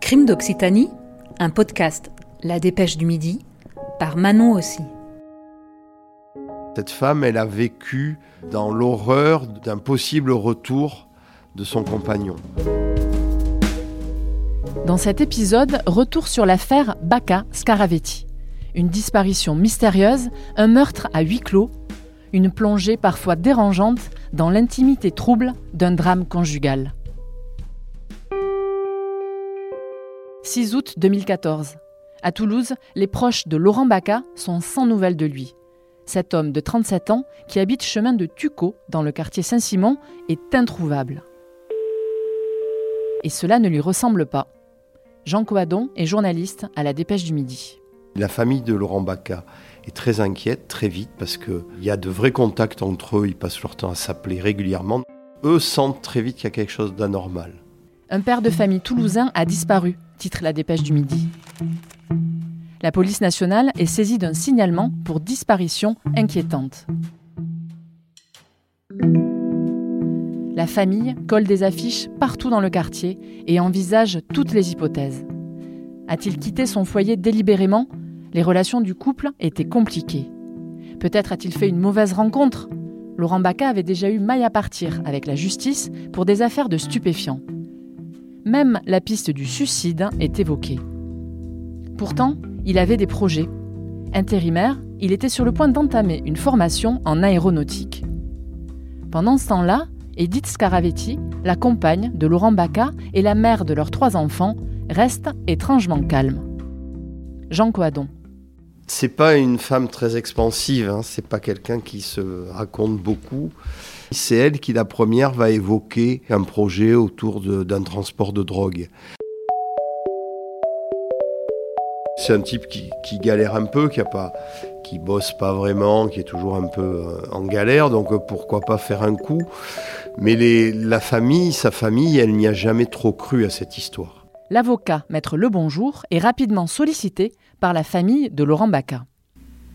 Crime d'Occitanie, un podcast La Dépêche du Midi, par Manon aussi. Cette femme, elle a vécu dans l'horreur d'un possible retour de son compagnon. Dans cet épisode, retour sur l'affaire Bacca Scaravetti. Une disparition mystérieuse, un meurtre à huis clos, une plongée parfois dérangeante dans l'intimité trouble d'un drame conjugal. 6 août 2014. À Toulouse, les proches de Laurent Bacca sont sans nouvelles de lui. Cet homme de 37 ans, qui habite chemin de Tucot, dans le quartier Saint-Simon, est introuvable. Et cela ne lui ressemble pas. Jean Coadon est journaliste à la Dépêche du Midi. La famille de Laurent Bacca est très inquiète très vite parce qu'il y a de vrais contacts entre eux, ils passent leur temps à s'appeler régulièrement. Eux sentent très vite qu'il y a quelque chose d'anormal. Un père de famille toulousain a disparu, titre la Dépêche du Midi. La police nationale est saisie d'un signalement pour disparition inquiétante. La famille colle des affiches partout dans le quartier et envisage toutes les hypothèses. A-t-il quitté son foyer délibérément Les relations du couple étaient compliquées. Peut-être a-t-il fait une mauvaise rencontre Laurent Bacca avait déjà eu maille à partir avec la justice pour des affaires de stupéfiants. Même la piste du suicide est évoquée. Pourtant, il avait des projets. Intérimaire, il était sur le point d'entamer une formation en aéronautique. Pendant ce temps-là, Edith Scaravetti, la compagne de Laurent Bacca et la mère de leurs trois enfants, reste étrangement calme. Jean Coadon. C'est pas une femme très expansive, hein. c'est pas quelqu'un qui se raconte beaucoup. C'est elle qui, la première, va évoquer un projet autour d'un transport de drogue. C'est un type qui, galère un peu, qui a pas, qui bosse pas vraiment, qui est toujours un peu euh, en galère, donc euh, pourquoi pas faire un coup. Mais la famille, sa famille, elle n'y a jamais trop cru à cette histoire. L'avocat, maître Lebonjour, est rapidement sollicité par la famille de Laurent Bacca.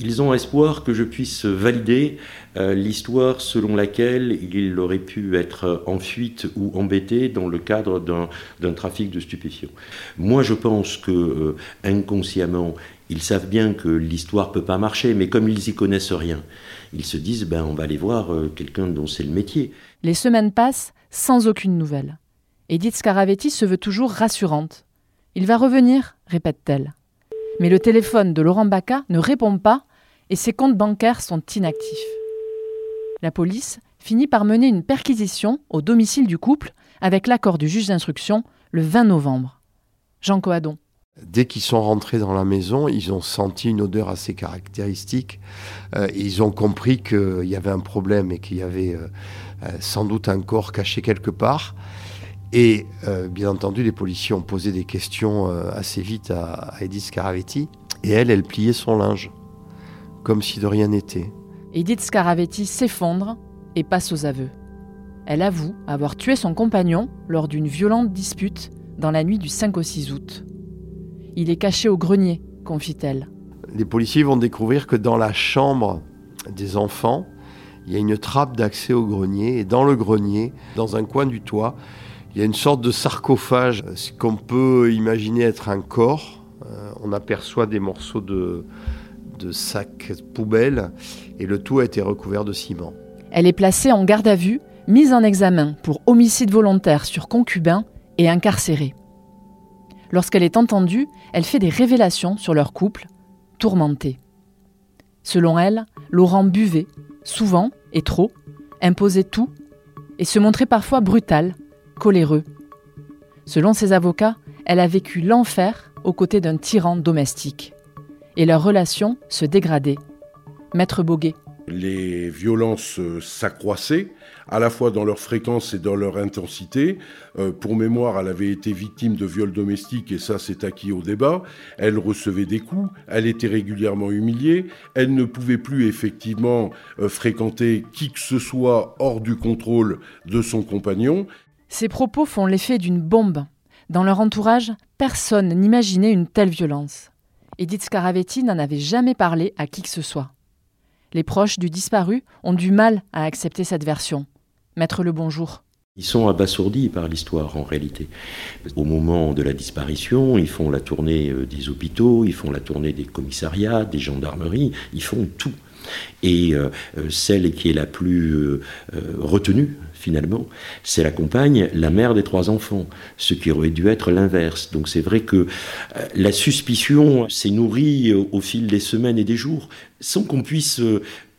Ils ont espoir que je puisse valider euh, l'histoire selon laquelle il aurait pu être en fuite ou embêté dans le cadre d'un trafic de stupéfiants. Moi, je pense que euh, inconsciemment, ils savent bien que l'histoire peut pas marcher, mais comme ils y connaissent rien, ils se disent ben on va aller voir euh, quelqu'un dont c'est le métier. Les semaines passent sans aucune nouvelle. Edith Scaravetti se veut toujours rassurante. Il va revenir, répète-t-elle. Mais le téléphone de Laurent Bacca ne répond pas et ses comptes bancaires sont inactifs. La police finit par mener une perquisition au domicile du couple avec l'accord du juge d'instruction le 20 novembre. Jean Coadon. Dès qu'ils sont rentrés dans la maison, ils ont senti une odeur assez caractéristique. Euh, ils ont compris qu'il y avait un problème et qu'il y avait euh, euh, sans doute un corps caché quelque part. Et euh, bien entendu, les policiers ont posé des questions euh, assez vite à, Edith Scaravetti. Et elle, elle pliait son linge, comme si de rien n'était. Edith Scaravetti s'effondre et passe aux aveux. Elle avoue avoir tué son compagnon lors d'une violente dispute dans la nuit du 5 au 6 août. Il est caché au grenier, confie-t-elle. Les policiers vont découvrir que dans la chambre des enfants, il y a une trappe d'accès au grenier. Et dans le grenier, dans un coin du toit, il y a une sorte de sarcophage, ce qu'on peut imaginer être un corps. Euh, on aperçoit des morceaux de, de sacs poubelles et le tout a été recouvert de ciment. Elle est placée en garde à vue, mise en examen pour homicide volontaire sur concubin et incarcérée. Lorsqu'elle est entendue, elle fait des révélations sur leur couple, tourmenté. Selon elle, Laurent buvait, souvent et trop, imposait tout, et se montrait parfois brutal, coléreux. Selon ses avocats, elle a vécu l'enfer aux côtés d'un tyran domestique. Et leur relation se dégradait. Maître Boguet. Les violences s'accroissaient, à la fois dans leur fréquence et dans leur intensité. Euh, pour mémoire, elle avait été victime de viols domestiques et ça c'est acquis au débat. Elle recevait des coups, elle était régulièrement humiliée, elle ne pouvait plus effectivement euh, fréquenter qui que ce soit hors du contrôle de son compagnon. Ces propos font l'effet d'une bombe. Dans leur entourage, personne n'imaginait une telle violence. Edith Scaravetti n'en avait jamais parlé à qui que ce soit. Les proches du disparu ont du mal à accepter cette version. Maître le bonjour. Ils sont abasourdis par l'histoire en réalité. Au moment de la disparition, ils font la tournée euh, des hôpitaux, ils font la tournée des commissariats, des gendarmeries, ils font tout. Et euh, euh, celle qui est la plus retenue, finalement, c'est la compagne, la mère des trois enfants, ce qui aurait dû être l'inverse. Donc c'est vrai que la suspicion s'est nourrie au fil des semaines et des jours, sans qu'on puisse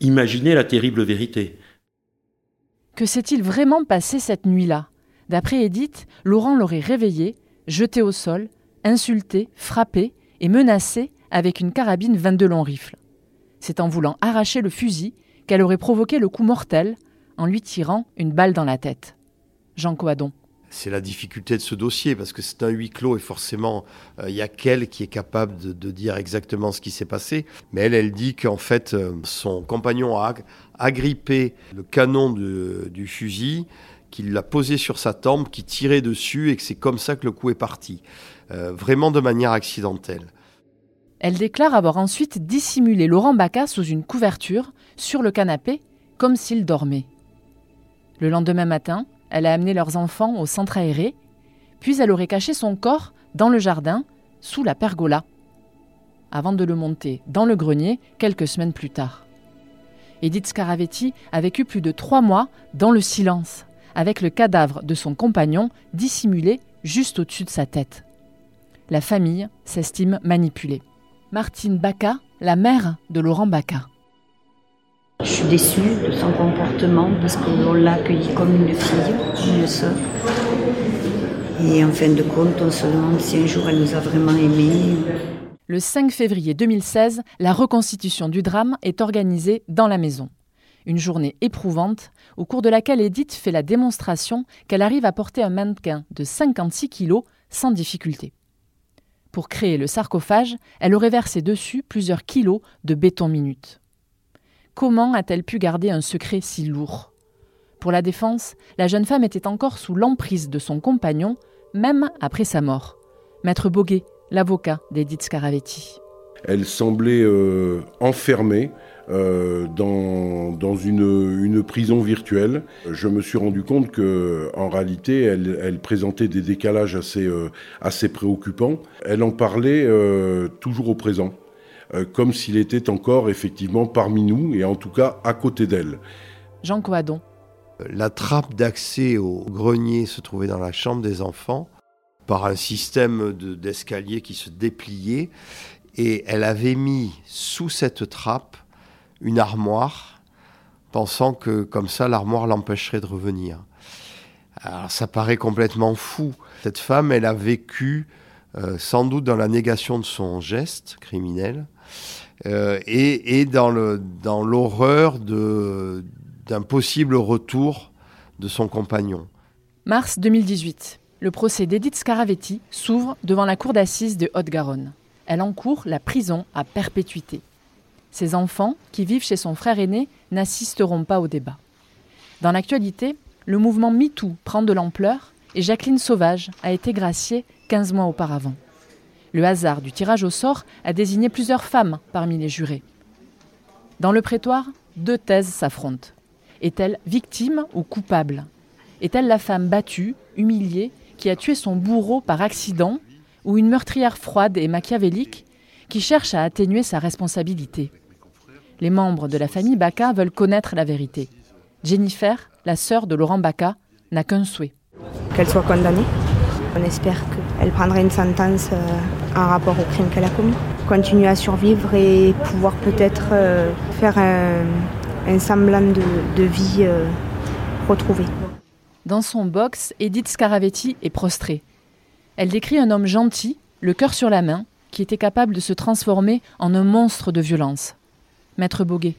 imaginer la terrible vérité. Que s'est-il vraiment passé cette nuit-là? D'après Edith, Laurent l'aurait réveillé, jeté au sol, insulté, frappé et menacé avec une carabine 22 long rifle. C'est en voulant arracher le fusil qu'elle aurait provoqué le coup mortel en lui tirant une balle dans la tête. Jean Coadon c'est la difficulté de ce dossier, parce que c'est un huis clos et forcément, euh, il y a qu'elle qui est capable de, dire exactement ce qui s'est passé. Mais elle, elle dit qu'en fait, euh, son compagnon a agrippé le canon du fusil, qu'il l'a posé sur sa tempe, qui tirait dessus et que c'est comme ça que le coup est parti. Euh, vraiment de manière accidentelle. Elle déclare avoir ensuite dissimulé Laurent Bacca sous une couverture, sur le canapé, comme s'il dormait. Le lendemain matin, elle a amené leurs enfants au centre aéré, puis elle aurait caché son corps dans le jardin, sous la pergola, avant de le monter dans le grenier quelques semaines plus tard. Edith Scaravetti a vécu plus de trois mois dans le silence, avec le cadavre de son compagnon dissimulé juste au-dessus de sa tête. La famille s'estime manipulée. Martine Baca, la mère de Laurent Baca. Je suis déçue de son comportement parce qu'on l'a accueilli comme une fille, une sœur. Et en fin de compte, on se demande si un jour elle nous a vraiment aimés. Le 5 février 2016, la reconstitution du drame est organisée dans la maison. Une journée éprouvante, au cours de laquelle Edith fait la démonstration qu'elle arrive à porter un mannequin de 56 kilos sans difficulté. Pour créer le sarcophage, elle aurait versé dessus plusieurs kilos de béton minute. Comment a-t-elle pu garder un secret si lourd? Pour la défense, la jeune femme était encore sous l'emprise de son compagnon, même après sa mort. Maître Boguet, l'avocat d'Edith Scaravetti. Elle semblait euh, enfermée euh, dans, une, prison virtuelle. Je me suis rendu compte que, en réalité, elle, présentait des décalages assez, euh, assez préoccupants. Elle en parlait toujours au présent. Euh, comme s'il était encore effectivement parmi nous et en tout cas à côté d'elle. Jean Coadon. La trappe d'accès au grenier se trouvait dans la chambre des enfants par un système d'escalier qui se dépliait et elle avait mis sous cette trappe une armoire pensant que comme ça l'armoire l'empêcherait de revenir. Alors ça paraît complètement fou. Cette femme, elle a vécu euh, sans doute dans la négation de son geste criminel, euh, et, dans l'horreur d'un possible retour de son compagnon. Mars 2018. Le procès d'Edith Scaravetti s'ouvre devant la cour d'assises de Haute-Garonne. Elle encourt la prison à perpétuité. Ses enfants, qui vivent chez son frère aîné, n'assisteront pas au débat. Dans l'actualité, le mouvement MeToo prend de l'ampleur et Jacqueline Sauvage a été graciée 15 mois auparavant. Le hasard du tirage au sort a désigné plusieurs femmes parmi les jurés. Dans le prétoire, deux thèses s'affrontent. Est-elle victime ou coupable? Est-elle la femme battue, humiliée, qui a tué son bourreau par accident, ou une meurtrière froide et machiavélique qui cherche à atténuer sa responsabilité? Les membres de la famille Baca veulent connaître la vérité. Jennifer, la sœur de Laurent Baca, n'a qu'un souhait. Qu'elle soit condamnée. On espère qu'elle prendra une sentence euh, en rapport au crime qu'elle a commis. Continuer à survivre et pouvoir peut-être euh, faire un, semblant de, vie euh, retrouvée. Dans son box, Edith Scaravetti est prostrée. Elle décrit un homme gentil, le cœur sur la main, qui était capable de se transformer en un monstre de violence. Maître Boguet.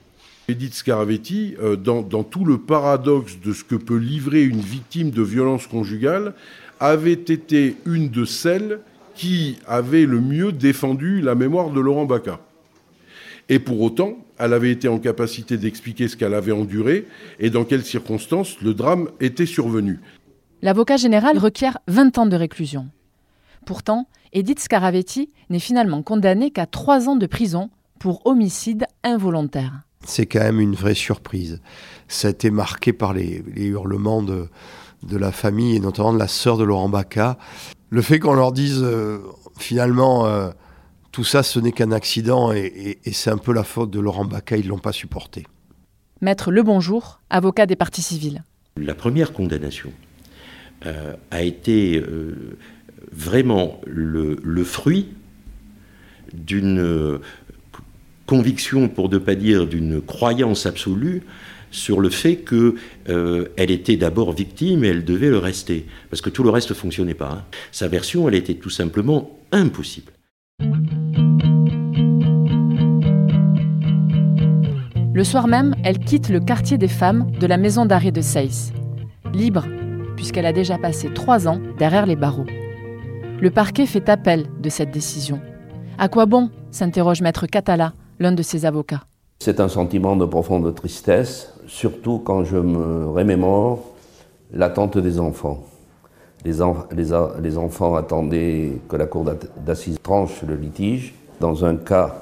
Edith Scaravetti, dans, dans, tout le paradoxe de ce que peut livrer une victime de violence conjugale, avait été une de celles qui avait le mieux défendu la mémoire de Laurent Bacca. Et pour autant, elle avait été en capacité d'expliquer ce qu'elle avait enduré et dans quelles circonstances le drame était survenu. L'avocat général requiert 20 ans de réclusion. Pourtant, Edith Scaravetti n'est finalement condamnée qu'à 3 ans de prison pour homicide involontaire. C'est quand même une vraie surprise. Ça a été marqué par les, les hurlements de, de la famille et notamment de la sœur de Laurent Baca. Le fait qu'on leur dise euh, finalement euh, tout ça ce n'est qu'un accident et, c'est un peu la faute de Laurent Baca, ils ne l'ont pas supporté. Maître Le Bonjour, avocat des parties civiles. La première condamnation a été vraiment le fruit d'une conviction, pour ne pas dire d'une croyance absolue, sur le fait qu'elle euh, était d'abord victime et elle devait le rester, parce que tout le reste ne fonctionnait pas. Hein. Sa version, elle était tout simplement impossible. Le soir même, elle quitte le quartier des femmes de la maison d'arrêt de Seyss, libre, puisqu'elle a déjà passé trois ans derrière les barreaux. Le parquet fait appel de cette décision. À quoi bon s'interroge maître Catala, l'un de ses avocats. C'est un sentiment de profonde tristesse, surtout quand je me remémore l'attente des enfants. Les, enfants attendaient que la cour d'assises tranche le litige. Dans un cas,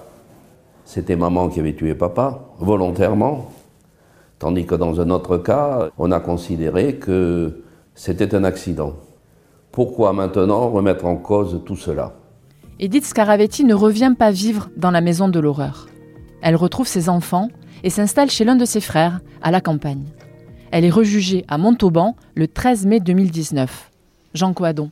c'était maman qui avait tué papa, volontairement, tandis que dans un autre cas, on a considéré que c'était un accident. Pourquoi maintenant remettre en cause tout cela? Edith Scaravetti ne revient pas vivre dans la maison de l'horreur. Elle retrouve ses enfants et s'installe chez l'un de ses frères, à la campagne. Elle est rejugée à Montauban le 13 mai 2019. Jean Coadon.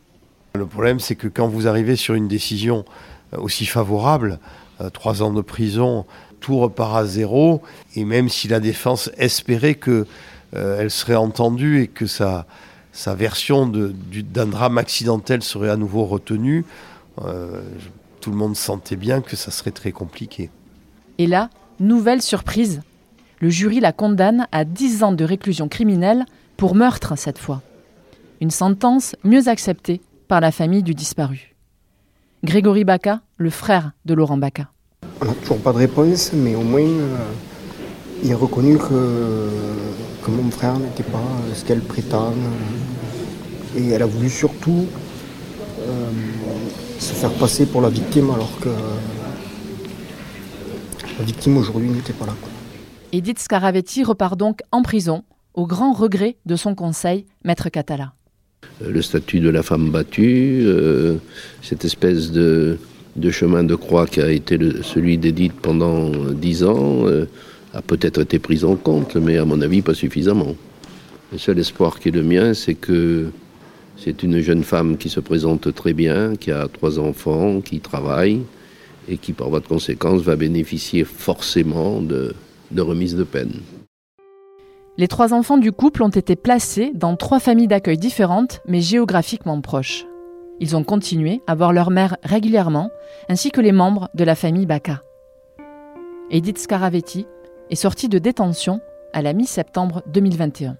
Le problème, c'est que quand vous arrivez sur une décision euh, aussi favorable, euh, trois ans de prison, tout repart à zéro, et même si la défense espérait qu'elle euh, serait entendue et que sa, version d'un drame accidentel serait à nouveau retenue, tout le monde sentait bien que ça serait très compliqué. Et là, nouvelle surprise. Le jury la condamne à 10 ans de réclusion criminelle pour meurtre cette fois. Une sentence mieux acceptée par la famille du disparu. Grégory Baca, le frère de Laurent Baca. On n'a toujours pas de réponse, mais au moins euh, il a reconnu que, que mon frère n'était pas ce qu'elle prétend. Et elle a voulu surtout euh, faire passer pour la victime alors que la victime aujourd'hui n'était pas là. Edith Scaravetti repart donc en prison, au grand regret de son conseil, Maître Catala. Euh, le statut de la femme battue, euh, cette espèce de, chemin de croix qui a été celui d'Edith pendant dix ans, a peut-être été pris en compte, mais à mon avis pas suffisamment. Le seul espoir qui est le mien, c'est que c'est une jeune femme qui se présente très bien, qui a trois enfants, qui travaille et qui, par voie de conséquence, va bénéficier forcément de, de remise de peine. Les trois enfants du couple ont été placés dans trois familles d'accueil différentes, mais géographiquement proches. Ils ont continué à voir leur mère régulièrement, ainsi que les membres de la famille Baca. Edith Scaravetti est sortie de détention à la mi-septembre 2021.